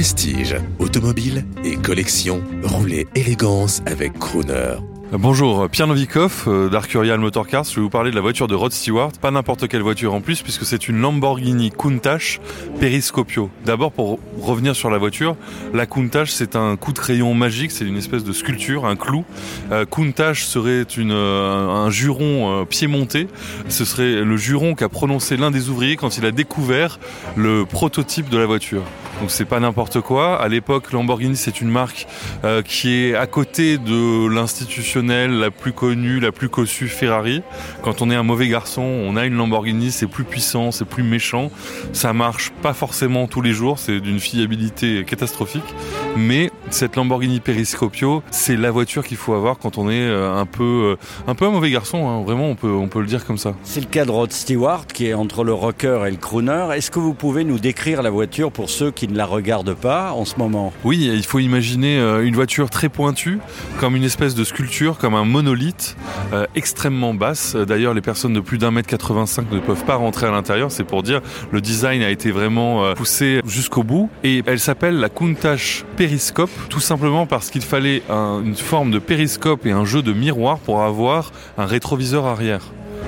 Prestige, automobile et collection, roulez élégance avec Crooner. Bonjour, Pierre Novikov euh, d'Arcurial Motorcars. Je vais vous parler de la voiture de Rod Stewart. Pas n'importe quelle voiture en plus, puisque c'est une Lamborghini Countach Periscopio. D'abord, pour revenir sur la voiture, la Countach, c'est un coup de crayon magique, c'est une espèce de sculpture, un clou. Euh, Countach serait euh, un juron piémonté. Ce serait le juron qu'a prononcé l'un des ouvriers quand il a découvert le prototype de la voiture. Donc c'est pas n'importe quoi. À l'époque, Lamborghini c'est une marque euh, qui est à côté de l'institutionnel la plus connue, la plus cossue Ferrari. Quand on est un mauvais garçon, on a une Lamborghini, c'est plus puissant, c'est plus méchant. Ça marche pas forcément tous les jours, c'est d'une fiabilité catastrophique. Mais cette Lamborghini Periscopio, c'est la voiture qu'il faut avoir quand on est euh, un peu, euh, un peu un mauvais garçon. Hein. Vraiment, on peut, on peut le dire comme ça. C'est le cas de Rod Stewart qui est entre le rocker et le crooner. Est-ce que vous pouvez nous décrire la voiture pour ceux qui ne la regardent pas en ce moment? Oui, il faut imaginer euh, une voiture très pointue, comme une espèce de sculpture, comme un monolithe, euh, extrêmement basse. D'ailleurs, les personnes de plus d'un mètre 85 ne peuvent pas rentrer à l'intérieur. C'est pour dire, le design a été vraiment poussé jusqu'au bout. Et elle s'appelle la Countach Periscope, tout simplement parce qu'il fallait une forme de périscope et un jeu de miroir pour avoir un rétroviseur arrière.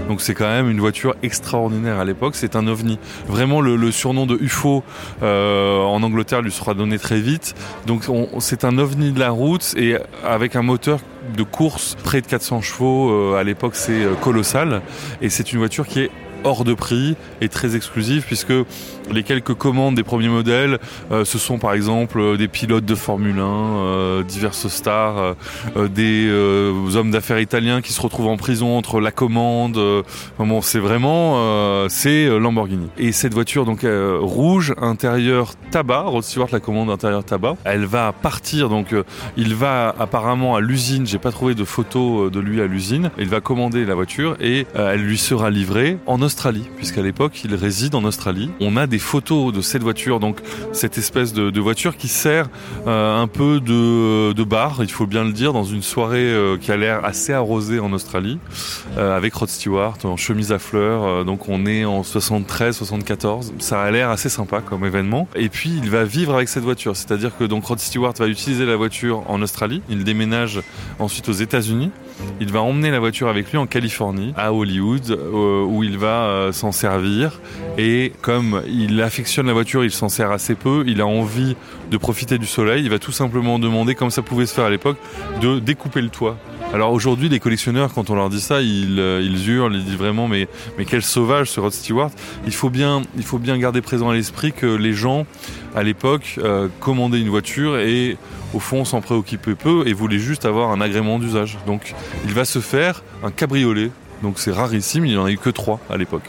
Donc c'est quand même une voiture extraordinaire à l'époque. C'est un ovni. Vraiment le, surnom de UFO euh, en Angleterre lui sera donné très vite. Donc c'est un ovni de la route et avec un moteur de course près de 400 chevaux. Euh, à l'époque c'est euh, colossal et c'est une voiture qui est hors de prix et très exclusive puisque les quelques commandes des premiers modèles, euh, ce sont par exemple euh, des pilotes de Formule 1, euh, diverses stars, des hommes d'affaires italiens qui se retrouvent en prison entre la commande. bon, c'est vraiment c'est Lamborghini. Et cette voiture donc rouge, intérieur tabac, Rod Stewart la commande intérieur tabac. Elle va partir donc il va apparemment à l'usine. J'ai pas trouvé de photo de lui à l'usine. Il va commander la voiture et elle lui sera livrée en Australie puisqu'à l'époque il réside en Australie. On a des photos de cette voiture, donc cette espèce de, voiture qui sert euh, un peu de, de, bar, il faut bien le dire, dans une soirée euh, qui a l'air assez arrosée en Australie, euh, avec Rod Stewart en chemise à fleurs. donc on est en 73, 74. Ça a l'air assez sympa comme événement. Et puis il va vivre avec cette voiture, c'est-à-dire que donc Rod Stewart va utiliser la voiture en Australie. Il déménage ensuite aux États-Unis. Il va emmener la voiture avec lui en Californie, à Hollywood, où il va s'en servir. Et comme il affectionne la voiture, il s'en sert assez peu, il a envie de profiter du soleil, il va tout simplement demander, comme ça pouvait se faire à l'époque, de découper le toit. Alors aujourd'hui, les collectionneurs, quand on leur dit ça, ils, euh, hurlent, ils disent vraiment, mais, mais quel sauvage ce Rod Stewart. Il faut bien, il faut bien garder présent à l'esprit que les gens, à l'époque, euh, commandaient une voiture et au fond s'en préoccupaient peu et voulaient juste avoir un agrément d'usage. Donc il va se faire un cabriolet. Donc c'est rarissime, il n'y en a eu que trois à l'époque.